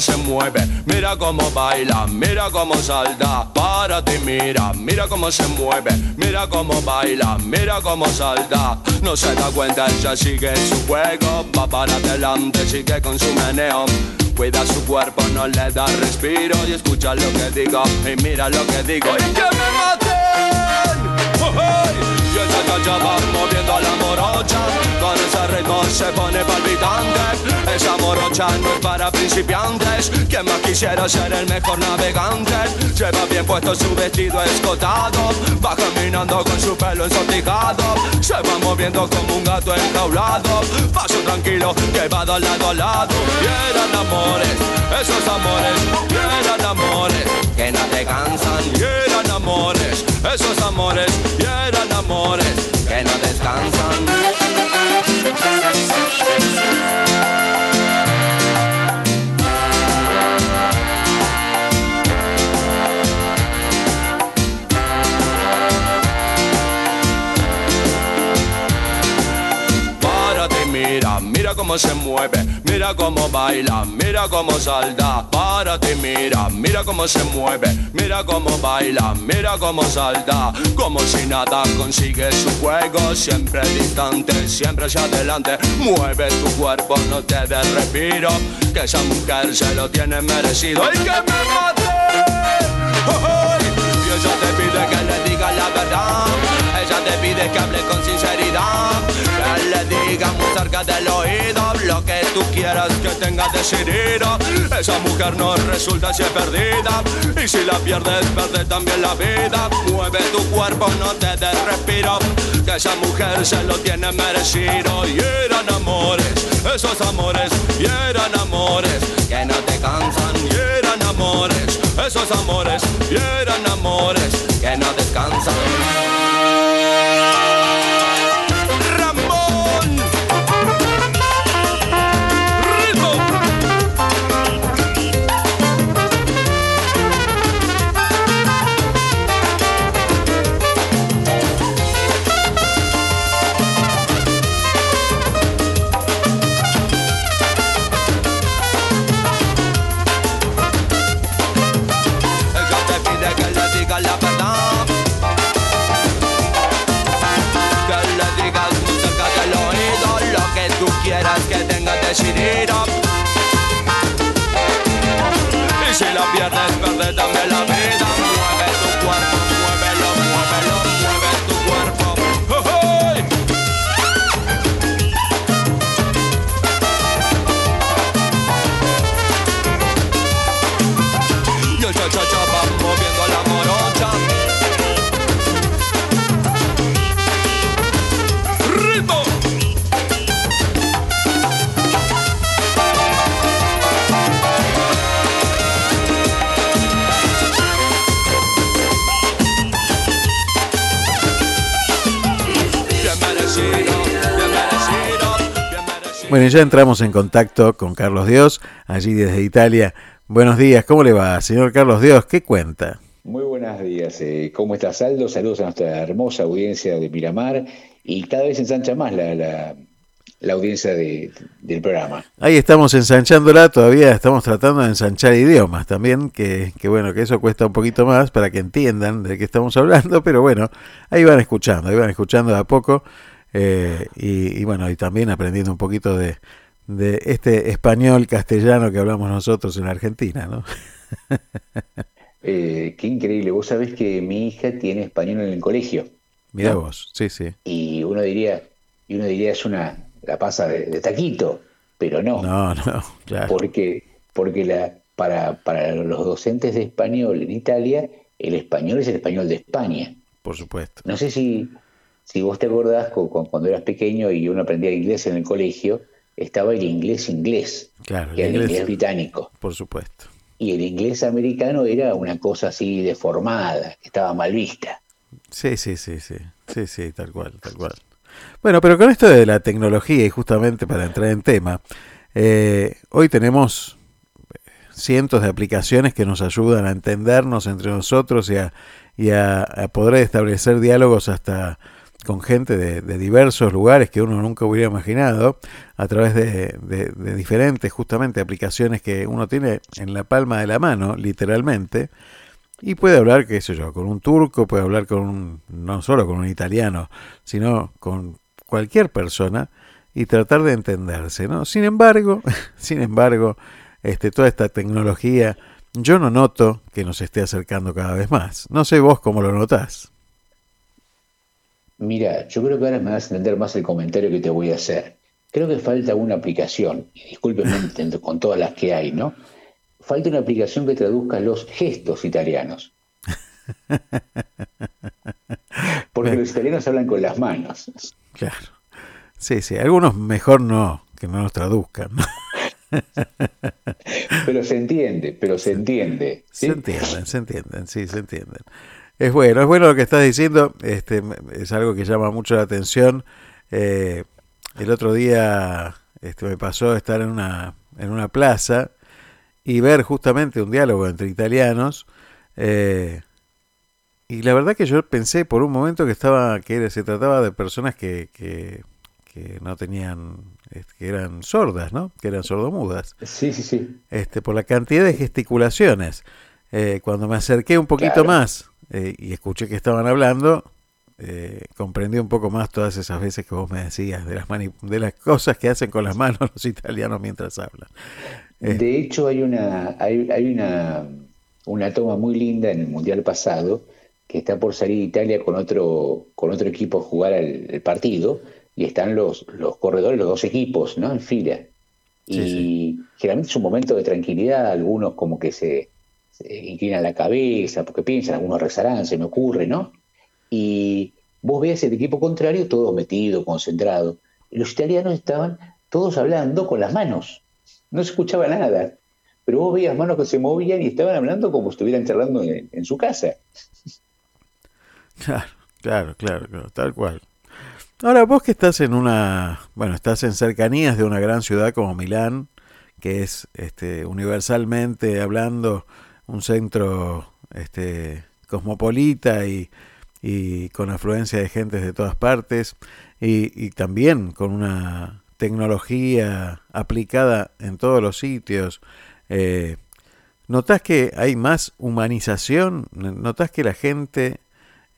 se mueve, mira cómo baila, mira cómo salta. Para ti, mira, mira cómo se mueve, mira cómo baila, mira cómo salta. No se da cuenta, ella sigue su juego, va para adelante, sigue con su meneo. Cuida su cuerpo, no le da respiro y escucha lo que digo y mira lo que digo y me maten. Y ella ya, ya va moviendo la morocha. Con ese ritmo se pone palpitante. Esa morocha no es para principiantes. Quien más quisiera ser el mejor navegante. Lleva bien puesto su vestido escotado. Va caminando con su pelo ensortijado. Se va moviendo como un gato enjaulado. Paso tranquilo que va de lado a lado. Y eran amores, esos amores. Y eran amores que no te cansan. Y eran amores, esos amores. Y eran amores que no descansan cómo se mueve, mira cómo baila, mira cómo salta. Párate y mira, mira cómo se mueve, mira cómo baila, mira cómo salta. Como si nada consigue su juego, siempre distante, siempre hacia adelante. Mueve tu cuerpo, no te des respiro, que esa mujer se lo tiene merecido. ¡Ay, que me! ¡Ay! Y ella te pide que le diga la verdad. Ella te pide que hable con sinceridad. Que le diga muy cerca del oído lo que tú quieras que tenga decidido. Esa mujer no resulta si es perdida. Y si la pierdes, pierde también la vida. Mueve tu cuerpo, no te des respiro. Que esa mujer se lo tiene merecido. Y eran amores, esos amores, y eran amores que no esos amores, y eran amores que no descansan. Bueno, ya entramos en contacto con Carlos Dios, allí desde Italia. Buenos días, ¿cómo le va, señor Carlos Dios? ¿Qué cuenta? Muy buenos días. eh, ¿Cómo estás, Aldo? Saludos a nuestra hermosa audiencia de Miramar y cada vez ensancha más la, la, la audiencia de- del programa. Ahí estamos ensanchándola, todavía estamos tratando de ensanchar idiomas también, que, que bueno, que eso cuesta un poquito más para que entiendan de qué estamos hablando, pero bueno, ahí van escuchando, ahí van escuchando de a poco, eh, y, y bueno, y también aprendiendo un poquito de, de este español castellano que hablamos nosotros en Argentina, ¿no? Eh, qué increíble. Vos sabés que mi hija tiene español en el colegio Mira vos, sí, sí. y uno diría, y uno diría es una, la pasa de, de taquito, pero no, No, no, claro. porque, porque la, para, para los docentes de español en Italia, el español es el español de España. Por supuesto. No sé si, si vos te acordás cu- cu- cuando eras pequeño y uno aprendía inglés en el colegio, estaba el inglés inglés, Claro, que el inglés inglés, británico. por supuesto. Y el inglés americano era una cosa así deformada, que estaba mal vista. Sí, sí, sí, sí, sí, sí, tal cual, tal cual. Bueno, pero con esto de la tecnología y justamente para entrar en tema, eh, hoy tenemos cientos de aplicaciones que nos ayudan a entendernos entre nosotros y a, y a- a poder establecer diálogos hasta con gente de, diversos lugares que uno nunca hubiera imaginado, a través de, diferentes justamente aplicaciones que uno tiene en la palma de la mano, literalmente, y puede hablar, qué sé yo, con un turco, puede hablar con un, no solo con un italiano, sino con cualquier persona y tratar de entenderse, ¿no? Sin embargo, sin embargo, este, toda esta tecnología, yo no noto que nos esté acercando cada vez más. No sé vos cómo lo notás. Mira, yo creo que ahora me vas a entender más el comentario que te voy a hacer. Creo que falta una aplicación, y discúlpenme con todas las que hay, ¿no? Falta una aplicación que traduzca los gestos italianos. Porque los italianos hablan con las manos. Claro. Sí, sí, algunos mejor no, que no los traduzcan. pero se entiende, pero se entiende. Se entienden, se entienden, sí, se entienden. Es bueno, es bueno lo que estás diciendo, este, es algo que llama mucho la atención. Eh, el otro día este, me pasó estar en una, en una plaza y ver justamente un diálogo entre italianos. Eh, y la verdad que yo pensé por un momento que estaba que se trataba de personas que, que, que no tenían que eran sordas, ¿no? Que eran sordomudas. Sí, sí, sí. Este, por la cantidad de gesticulaciones. Eh, cuando me acerqué un poquito más eh, y escuché que estaban hablando, eh, comprendí un poco más todas esas veces que vos me decías, de las, de las cosas que hacen con las manos los italianos mientras hablan. Eh, de hecho, hay una, hay, hay una, una toma muy linda en el Mundial pasado, que está por salir Italia con otro, con otro equipo a jugar el, partido, y están los, los corredores, los dos equipos, ¿no? En fila. y generalmente es un momento de tranquilidad, algunos como que se, inclinan la cabeza, porque piensan, algunos rezarán, se me ocurre, ¿no? Y vos veías el equipo contrario todo metido, concentrado. Los italianos estaban todos hablando con las manos. No se escuchaba nada. Pero vos veías manos que se movían y estaban hablando como si estuvieran charlando en, su casa. Claro, claro, claro, tal cual. Ahora, vos que estás en una, bueno, estás en cercanías de una gran ciudad como Milán, que es este, universalmente hablando un centro este, cosmopolita y, y, con afluencia de gentes de todas partes y, y, también con una tecnología aplicada en todos los sitios. Eh, ¿Notas que hay más humanización? ¿Notas que la gente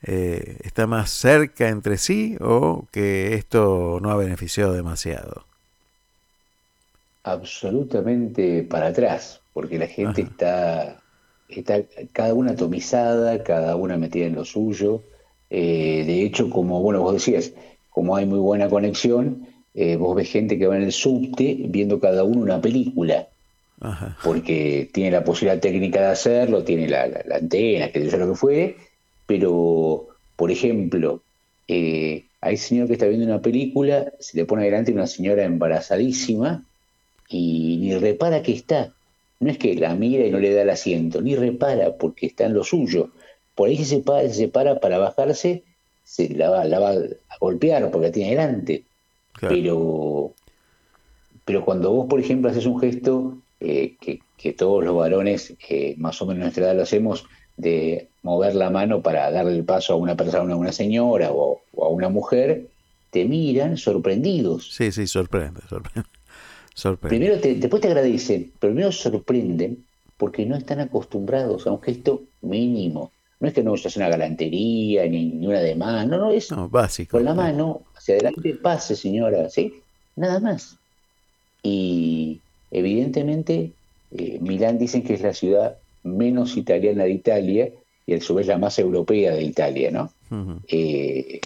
eh, está más cerca entre sí o que esto no ha beneficiado demasiado? Absolutamente para atrás, porque la gente está está cada una atomizada, cada una metida en lo suyo. Eh, de hecho, como bueno, vos decías, como hay muy buena conexión, eh, vos ves gente que va en el subte viendo cada uno una película. Porque tiene la posibilidad técnica de hacerlo, tiene la, antena, que yo lo que fue, pero, por ejemplo, eh, hay señor que está viendo una película, se le pone adelante una señora embarazadísima y ni repara que está no es que la mira y no le da el asiento, ni repara porque está en lo suyo. Por ahí se separa, se separa para bajarse, se la va, la va a golpear porque la tiene delante. Pero, pero cuando vos, por ejemplo, haces un gesto eh, que, todos los varones, eh, más o menos nuestra edad, lo hacemos, de mover la mano para darle el paso a una persona, a una señora o, o a una mujer, te miran sorprendidos. Sí, sí, sorprende, sorprende. Primero después te agradecen, pero primero sorprenden porque no están acostumbrados a un gesto mínimo. No es que no es una galantería ni, ni una demanda, no, no, es básico. Con la mano hacia adelante, pase señora, ¿sí? Nada más. Y evidentemente eh, Milán dicen que es la ciudad menos italiana de Italia y a su vez la más europea de Italia, ¿no? Eh,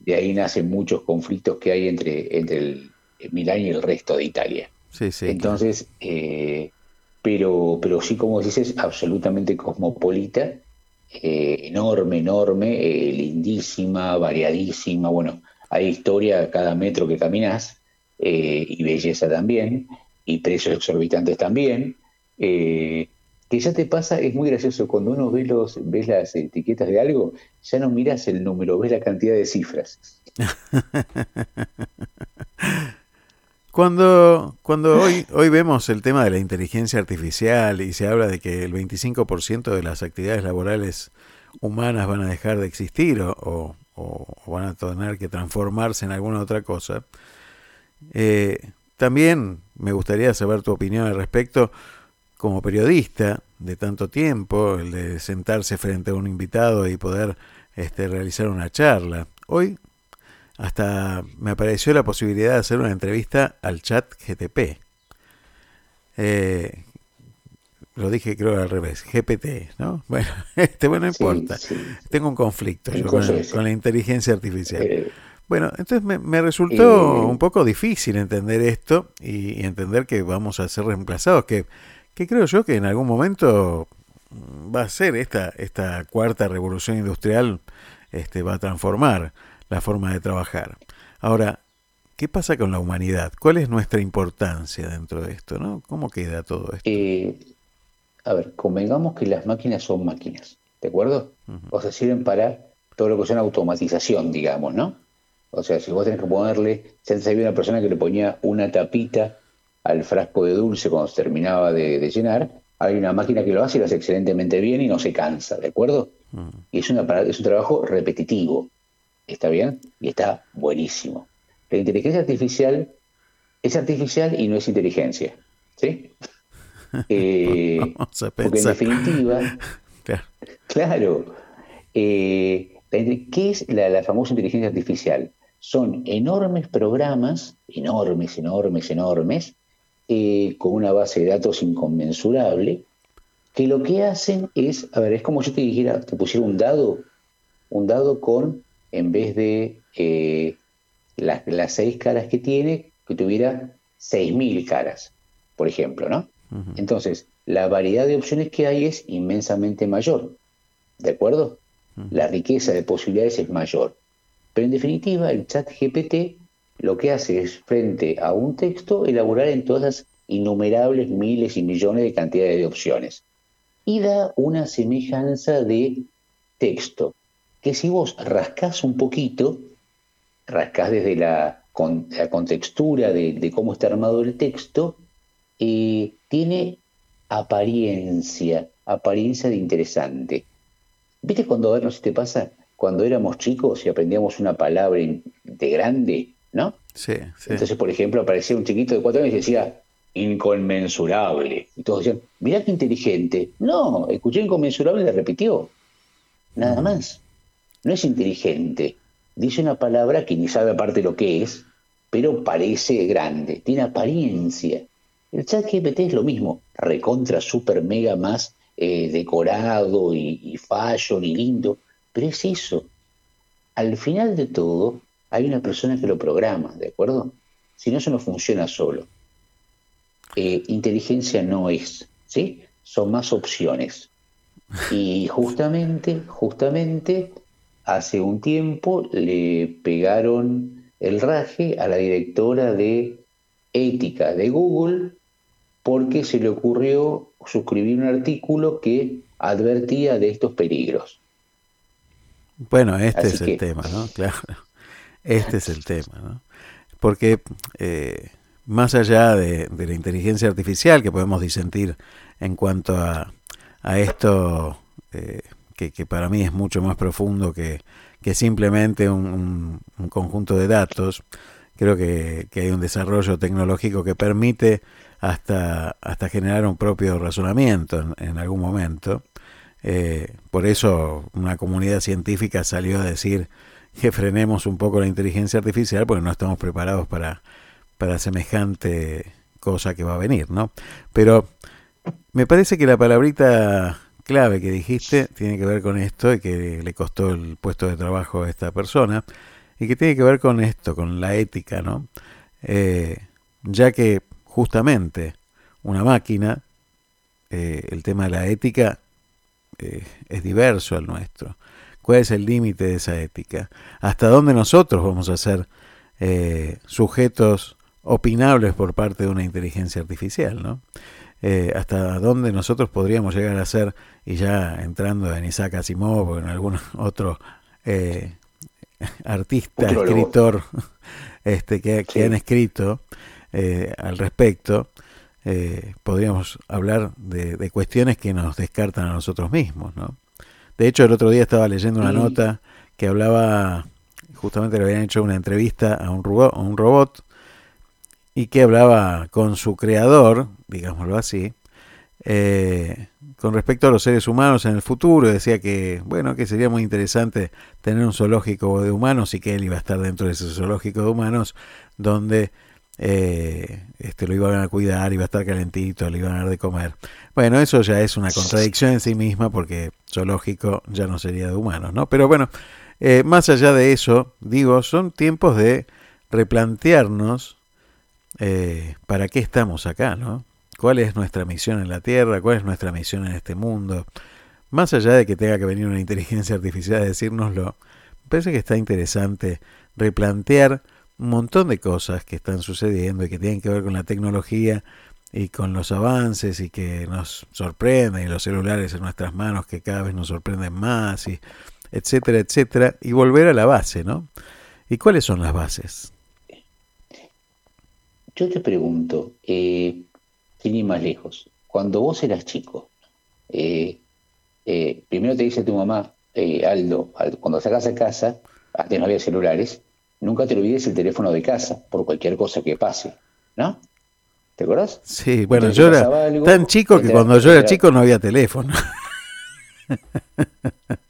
de ahí nacen muchos conflictos que hay entre, entre el Milán y el resto de Italia. Sí, sí, Entonces, eh, pero, pero sí, como dices, absolutamente cosmopolita, eh, enorme, enorme, eh, lindísima, variadísima. Bueno, hay historia cada metro que caminas y belleza también, y precios exorbitantes también. que ya te pasa, es muy gracioso, cuando uno ve, los, ves las etiquetas de algo, ya no miras el número, ves la cantidad de cifras. Cuando, cuando hoy, hoy vemos el tema de la inteligencia artificial y se habla de que el 25% de las actividades laborales humanas van a dejar de existir o, van a tener que transformarse en alguna otra cosa. Eh, también me gustaría saber tu opinión al respecto como periodista de tanto tiempo, el de sentarse frente a un invitado y poder este, realizar una charla. Hoy hasta me apareció la posibilidad de hacer una entrevista al chat GTP. Eh, lo dije creo al revés, GPT, ¿no? Bueno, este, bueno, no importa. Tengo un conflicto con, la inteligencia artificial. Eh, bueno, entonces me, resultó un poco difícil entender esto y, entender que vamos a ser reemplazados, que, que creo yo que en algún momento va a ser esta, esta cuarta revolución industrial, este, va a transformar la forma de trabajar. Ahora, ¿qué pasa con la humanidad? ¿Cuál es nuestra importancia dentro de esto? ¿no? ¿Cómo queda todo esto? Eh, a ver, convengamos que las máquinas son máquinas, ¿de acuerdo? O sea, sirven para todo lo que es una automatización, digamos, ¿no? O sea, si vos tenés que ponerle, se había una persona que le ponía una tapita al frasco de dulce cuando se terminaba de, llenar, hay una máquina que lo hace y lo hace excelentemente bien y no se cansa, ¿de acuerdo? Mm. Y es, una, es un trabajo repetitivo, ¿está bien? Y está buenísimo. La inteligencia artificial es artificial y no es inteligencia, ¿sí? Eh, porque en definitiva, claro, eh, ¿qué es la famosa inteligencia artificial? son enormes programas, enormes, enormes, enormes, eh, con una base de datos inconmensurable, que lo que hacen es, a ver, es como yo te dijera, te pusiera un dado, un dado con, en vez de eh, las, seis caras que tiene, que tuviera seis mil caras, por ejemplo, ¿no? Entonces, la variedad de opciones que hay es inmensamente mayor, ¿de acuerdo? La riqueza de posibilidades es mayor. Pero en definitiva, el chat GPT lo que hace es, frente a un texto, elaborar en todas innumerables miles y millones de cantidades de opciones. Y da una semejanza de texto, que si vos rascás un poquito, rascás desde la, contextura de, cómo está armado el texto, eh, tiene apariencia, apariencia de interesante. ¿Viste cuando, a ver, no sé si te pasa, cuando éramos chicos y aprendíamos una palabra de grande, ¿no? Sí, sí. Entonces, por ejemplo, aparecía un chiquito de cuatro años y decía inconmensurable. Y todos decían, mirá qué inteligente. No, escuché inconmensurable y le repitió. Nada más. No es inteligente. Dice una palabra que ni sabe aparte lo que es, pero parece grande, tiene apariencia. El chat GPT es lo mismo, recontra, super, mega más eh, decorado y, y fashion y lindo, pero es eso. Al final de todo, hay una persona que lo programa, ¿de acuerdo? Si no, eso no funciona solo. Eh, inteligencia no es, ¿sí? Son más opciones. Y justamente, justamente, hace un tiempo le pegaron el raje a la directora de ética de Google porque se le ocurrió suscribir un artículo que advertía de estos peligros. Bueno, este es el tema, ¿no? Claro, este es el tema, ¿no? Porque eh, más allá de, la inteligencia artificial que podemos disentir en cuanto a, a esto, eh, que, para mí es mucho más profundo que, que simplemente un, conjunto de datos, creo que, hay un desarrollo tecnológico que permite hasta, hasta generar un propio razonamiento en algún momento. Eh, por eso una comunidad científica salió a decir que frenemos un poco la inteligencia artificial porque no estamos preparados para, para semejante cosa que va a venir, ¿no? Pero me parece que la palabrita clave que dijiste tiene que ver con esto y que le costó el puesto de trabajo a esta persona y que tiene que ver con esto, con la ética, ¿no? Eh, ya que justamente una máquina, eh, el tema de la ética eh, es diverso al nuestro. ¿Cuál es el límite de esa ética? ¿Hasta dónde nosotros vamos a ser sujetos opinables por parte de una inteligencia artificial? ¿no? Eh, hasta dónde nosotros podríamos llegar a ser, y ya entrando en Isaac Asimov o en algún otro artista, escritor este, que, que han escrito al respecto, eh, podríamos hablar de, cuestiones que nos descartan a nosotros mismos. ¿no? De hecho, el otro día estaba leyendo una nota que hablaba, justamente le habían hecho una entrevista a un robot, a un robot y que hablaba con su creador, digámoslo así, eh, con respecto a los seres humanos en el futuro, decía que, bueno, que sería muy interesante tener un zoológico de humanos y que él iba a estar dentro de ese zoológico de humanos, donde eh, este, lo iban a cuidar, iba a estar calentito, le iban a dar de comer. Bueno, eso ya es una contradicción en sí misma porque zoológico ya no sería de humanos, ¿no? Pero bueno, eh, más allá de eso, digo, son tiempos de replantearnos eh, ¿para qué estamos acá? ¿no? ¿Cuál es nuestra misión en la Tierra? ¿Cuál es nuestra misión en este mundo? Más allá de que tenga que venir una inteligencia artificial a decírnoslo, me parece que está interesante replantear un montón de cosas que están sucediendo y que tienen que ver con la tecnología y con los avances y que nos sorprenden y los celulares en nuestras manos que cada vez nos sorprenden más y etcétera, etcétera, y volver a la base, ¿no? ¿Y cuáles son las bases? Yo te pregunto, eh, sin ir más lejos, cuando vos eras chico, eh, eh, primero te dice tu mamá, eh, Aldo, cuando sacas a casa, antes no había celulares, nunca te olvides el teléfono de casa por cualquier cosa que pase, ¿no? ¿Te acuerdas? Sí, bueno, yo era tan chico que cuando yo era chico no había teléfono.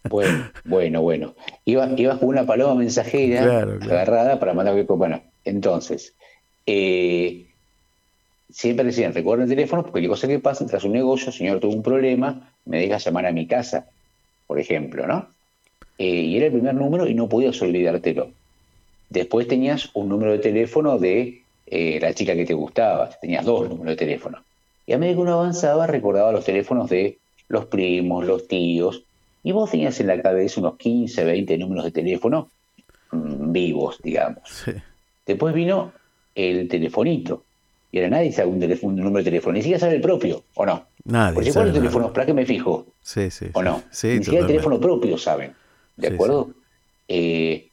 Bueno, bueno, bueno. Ibas, con una paloma mensajera agarrada para mandar... Bueno, entonces, eh, siempre decían, recuerden el teléfono, porque cualquier cosa que pasa, tras un negocio, señor, tuvo un problema, me deja llamar a mi casa, por ejemplo, ¿no? Eh, y era el primer número y no podías olvidártelo. Después tenías un número de teléfono de eh, la chica que te gustaba, tenías dos números de teléfono. Y a medida que uno avanzaba, recordaba los teléfonos de los primos, los tíos, y vos tenías en la cabeza unos 15, 20 números de teléfono mm, vivos, digamos. Después vino el telefonito. Y ahora nadie sabe un, teléfono, un número de teléfono, ni siquiera sabe el propio, ¿o no? Nadie. Porque sabe el teléfono, ¿para qué me fijo? Sí, sí. ¿O no? Sí, ni siquiera el teléfono propio saben. ¿De acuerdo? Eh,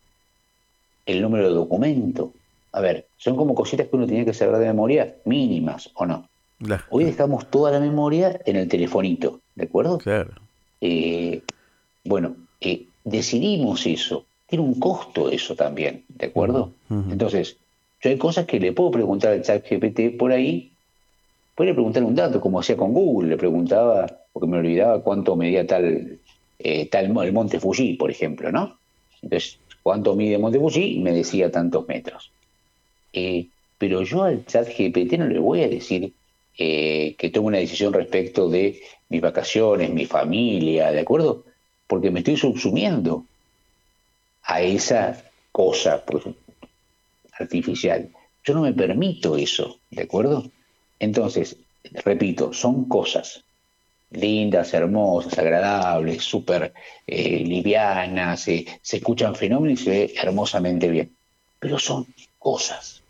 el número de documento. A ver, son como cositas que uno tenía que saber de memoria mínimas, ¿o no? Hoy dejamos toda la memoria en el telefonito, ¿de acuerdo? Claro. Eh, bueno, eh, decidimos eso. Tiene un costo eso también, ¿de acuerdo? Entonces, hay cosas que le puedo preguntar al chat GPT por ahí. Puede preguntar un dato, como hacía con Google. Le preguntaba, porque me olvidaba cuánto medía tal, eh, tal el monte Fuji, por ejemplo, ¿no? Entonces, cuánto mide monte Fuji, me decía tantos metros. Eh, pero yo al chat GPT no le voy a decir eh, que tome una decisión respecto de mis vacaciones, mi familia, ¿de acuerdo? Porque me estoy subsumiendo a esa cosa, artificial. Yo no me permito eso, ¿de acuerdo? Entonces, repito, son cosas lindas, hermosas, agradables, súper eh, livianas, eh, se escuchan fenómenos y se ve hermosamente bien, pero son cosas.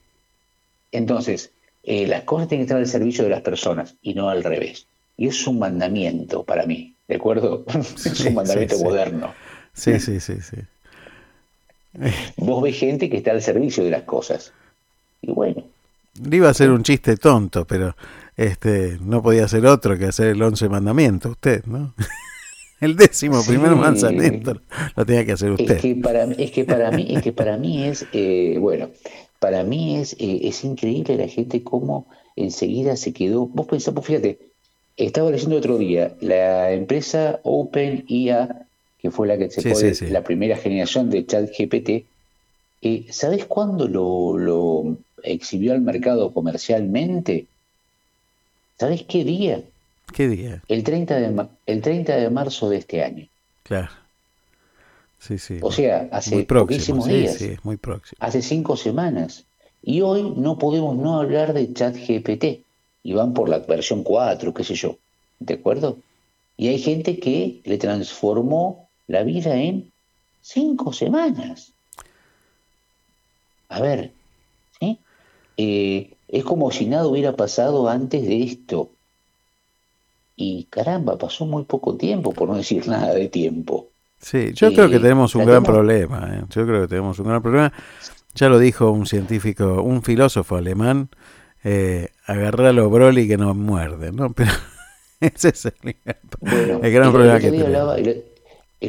Entonces, eh, las cosas tienen que estar al servicio de las personas y no al revés. Y es un mandamiento para mí, ¿de acuerdo? es un mandamiento moderno. Sí, sí, sí, sí. Vos ves gente que está al servicio de las cosas. Y bueno. Le iba a hacer un chiste tonto, pero este no podía ser otro que hacer el once mandamiento, usted, ¿no? El décimo primer mandamiento lo tenía que hacer usted. Es que para, es que para mí, es que para mí es, eh, bueno, para mí es, eh, es increíble la gente cómo enseguida se quedó. Vos pensás, pues fíjate, estaba leyendo otro día, la empresa OpenIA que fue la que se fue la primera generación de ChatGPT, eh, ¿sabes cuándo lo, exhibió al mercado comercialmente? ¿Sabes qué día? ¿Qué día? El 30 de, el 30 de marzo de este año. Claro. Sí, sí. O sea, hace poquísimos días. Sí, muy próximo. Hace cinco semanas. Y hoy no podemos no hablar de ChatGPT. Y van por la versión 4, qué sé yo. ¿De acuerdo? Y hay gente que le transformó la vida en cinco semanas. A ver, ¿sí? Eh, es como si nada hubiera pasado antes de esto. Y caramba, pasó muy poco tiempo, por no decir nada de tiempo. Sí, yo creo que tenemos un gran problema. ¿eh? Yo creo que tenemos un gran problema. Ya lo dijo un científico, un filósofo alemán, eh, agarrar a los Broly que nos muerden, ¿no? Pero ese es el, gran problema que tenemos. El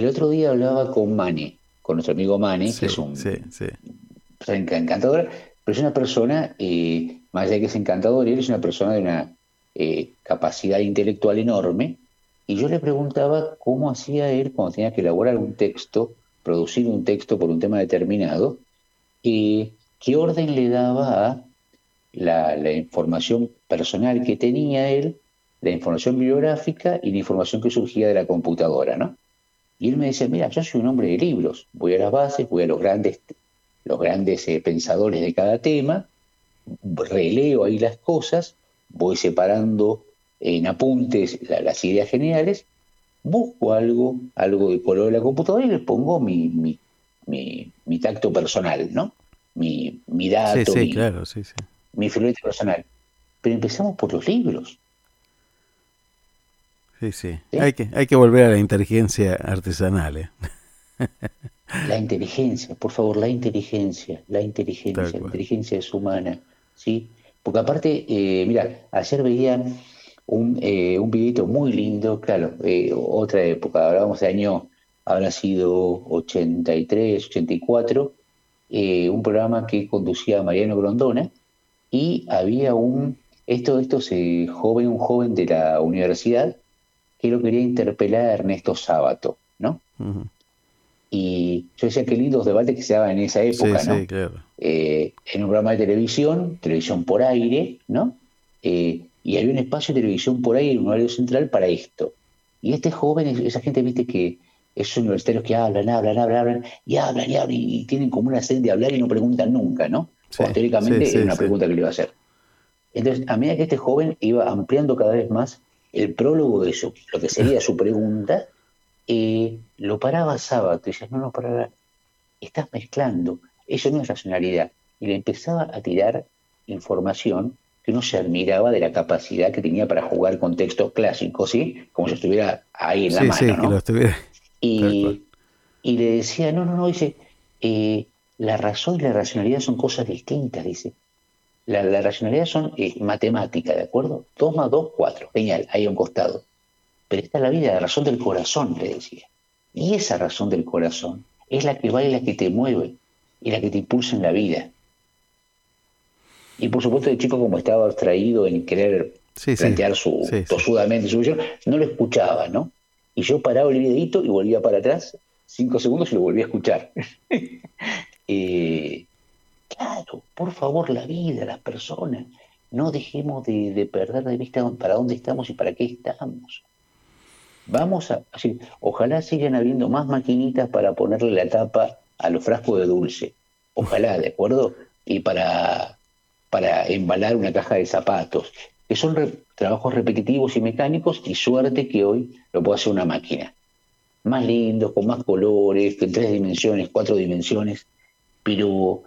otro día hablaba con Mane, con nuestro amigo Manny, que es un encantador, pero es una persona, eh, más allá de que es encantador, él es una persona de una eh, capacidad intelectual enorme, y yo le preguntaba cómo hacía él cuando tenía que elaborar un texto, producir un texto por un tema determinado, y qué orden le daba a la, información personal que tenía él, la información biográfica y la información que surgía de la computadora, ¿no? Y él me decía, mira, yo soy un hombre de libros, voy a las bases, voy a los grandes, los grandes eh, pensadores de cada tema, releo ahí las cosas, voy separando en apuntes las ideas generales, busco algo, algo de color de la computadora y le pongo mi, mi, mi, tacto personal, ¿no? Mi, mi dato, sí, sí, claro, sí, sí mi filete personal. Pero empezamos por los libros. Sí, sí. Hay, que, hay que volver a la inteligencia artesanal. ¿eh? La inteligencia, por favor, la inteligencia, la inteligencia, la inteligencia es humana, ¿sí? Porque aparte, eh, mira, ayer veía un, eh, un videito muy lindo, claro, eh, otra época, hablábamos de año, habrá sido 83, 84, un programa que conducía Mariano Grondona, y había un, esto, esto se, joven, un joven de la universidad que lo quería interpelar a Ernesto Sábato, ¿no? Y yo decía qué lindos debates que se daban en esa época, ¿no? Sí, claro. Eh, en un programa de televisión, televisión por aire, ¿no? Eh, y había un espacio de televisión por aire, un horario central para esto. Y este joven, esa gente, viste que esos universitarios que hablan, hablan, hablan, hablan, y hablan y hablan, y tienen como una sed de hablar y no preguntan nunca, ¿no? teóricamente era una pregunta que le iba a hacer. Entonces, a medida que este joven iba ampliando cada vez más el prólogo de su, lo que sería su pregunta, eh, lo paraba sábado y decía, no, no, para, estás mezclando, eso no es racionalidad. Y le empezaba a tirar información que uno se admiraba de la capacidad que tenía para jugar con textos clásicos, ¿sí? Como si estuviera ahí en la mano, ¿no? y, y, le decía, no, no, no, dice, eh, la razón y la racionalidad son cosas distintas, dice. La, racionalidad son eh, matemática, ¿de acuerdo? 2 más 2, 4. Genial, ahí a un costado. Pero esta es la vida, la razón del corazón, le decía. Y esa razón del corazón es la que vale, la que te mueve y la que te impulsa en la vida. Y por supuesto, el chico, como estaba abstraído en querer plantear su tosudamente su visión, no lo escuchaba, ¿no? Y yo paraba el videito y volvía para atrás, cinco segundos y lo volvía a escuchar. Eh, claro, por favor, la vida, las personas, no dejemos de, perder de vista para dónde estamos y para qué estamos. Vamos a, así, ojalá sigan habiendo más maquinitas para ponerle la tapa a los frascos de dulce. Ojalá, ¿de acuerdo? Y para, para embalar una caja de zapatos, que son trabajos repetitivos y mecánicos y suerte que hoy lo puede hacer una máquina. Más lindos, con más colores, en tres dimensiones, cuatro dimensiones pero,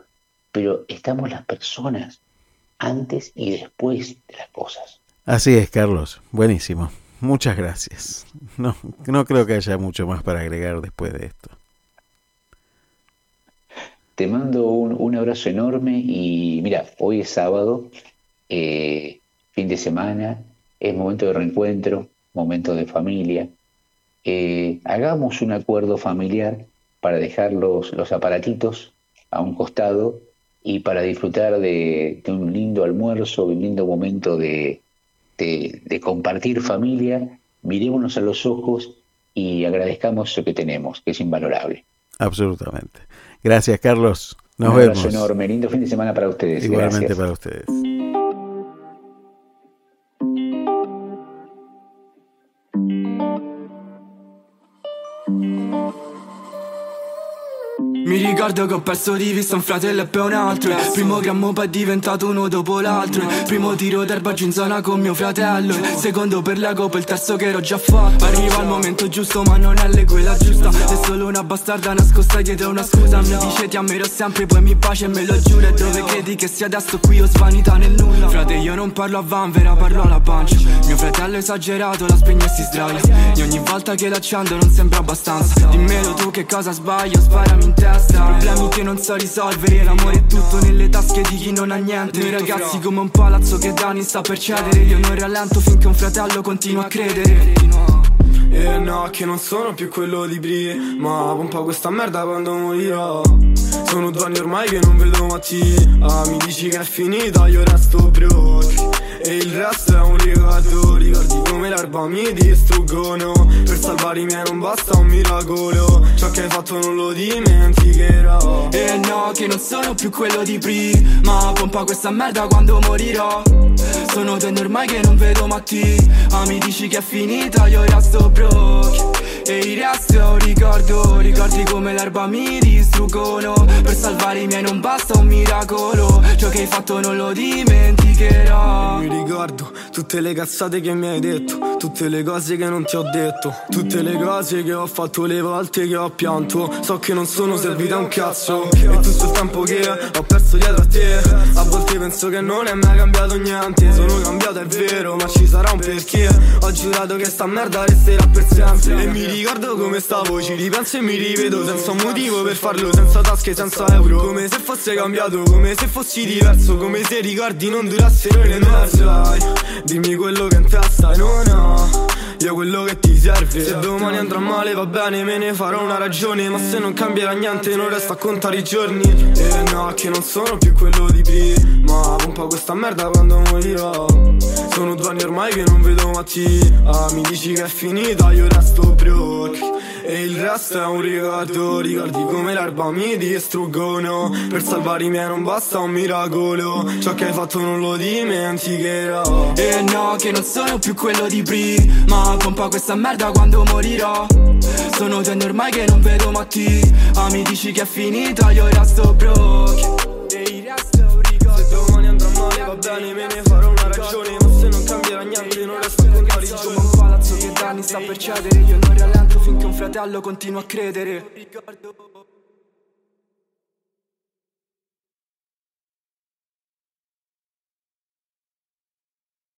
pero estamos las personas antes y después de las cosas. Así es, Carlos. Buenísimo. Muchas gracias. No, no creo que haya mucho más para agregar después de esto. Te mando un, abrazo enorme y mira, hoy es sábado, eh, fin de semana, es momento de reencuentro, momento de familia. Eh, hagamos un acuerdo familiar para dejar los, los aparatitos a un costado y para disfrutar de, un lindo almuerzo, un lindo momento de, de, compartir familia, mirémonos a los ojos y agradezcamos lo que tenemos, que es invalorable. Absolutamente. Gracias, Carlos. Nos un abrazo enorme. Lindo fin de semana para ustedes. Igualmente para ustedes. Mi ricordo che ho perso di vista un fratello e poi un altro. Primo grammo poi è diventato uno dopo l'altro. Primo tiro d'erba giù in zona con mio fratello. Secondo per la copa, il terzo che ero già fatto. Arriva il momento giusto ma non è le quella giusta. È solo una bastarda nascosta dietro una scusa. Mi dice ti ammiro sempre poi mi bacia e me lo giuro. E dove credi che sia adesso qui ho svanità nel nulla. Frate io non parlo a vanvera parlo alla pancia. Mio fratello esagerato la spegne e si sdraia. E ogni volta che l'accendo non sembra abbastanza. Dimmelo tu che cosa sbaglio sparami in testa. Problemi che non so risolvere L'amore è tutto nelle tasche di chi non ha niente. Noi ragazzi come un palazzo che Dani sta per cedere. Io non rallento finché un fratello continua a credere. E no, che non sono più quello di prima Pompa questa merda quando morirò Sono due anni ormai che non vedo Mattia Mi dici che è finita, io resto broke e il resto è un ricordo. Ricordi come l'erba mi distruggono. Per salvare i miei non basta un miracolo. Ciò che hai fatto non lo dimenticherò. E no, che non sono più quello di prima Pompa questa merda quando morirò. Sono due anni ormai che non vedo Matti. Ah mi dici che è finita, io resto broke e il resto è un ricordo Ricordi come l'erba mi distruggono. Per salvare i miei non basta un miracolo Ciò che hai fatto non lo dimenticherò. Mi ricordo tutte le cazzate che mi hai detto Tutte le cose che non ti ho detto Tutte le cose che ho fatto le volte che ho pianto. So che non sono servita un cazzo. E tutto il tempo che ho perso dietro a te. A volte penso che non è mai cambiato niente. Sono cambiato è vero ma ci sarà un perché. Ho giurato che sta merda resterà per sempre. E mi ricordo come stavo Ci ripenso e mi rivedo senza un motivo per farlo. Senza tasche, senza euro. Come se fosse cambiato, come se fossi diverso. Come se i ricordi non durassero nemmeno sai Dimmi quello che in testa non ho io quello che ti serve. Se domani andrà male va bene me ne farò una ragione Ma se non cambierà niente non resta a contare i giorni. E no che non sono più quello di prima Pompa questa merda quando morirò. Sono due anni ormai che non vedo Mattia Mi dici che è finita io resto broke E il resto è un ricordo Ricordi come l'erba mi distruggono. Per salvare i miei non basta un miracolo. Ciò che hai fatto non lo dimenticherò. E no che non sono più quello di prima pompa questa merda quando morirò. Sono anni ormai che non vedo Matti. Ah mi dici che è finita io resto broke. E il resto un ricordo. Se domani andrà male va bene me ne farò una ragione. Ma se non cambierà niente non resto sta per cedere Io non rallento finché un fratello continua a credere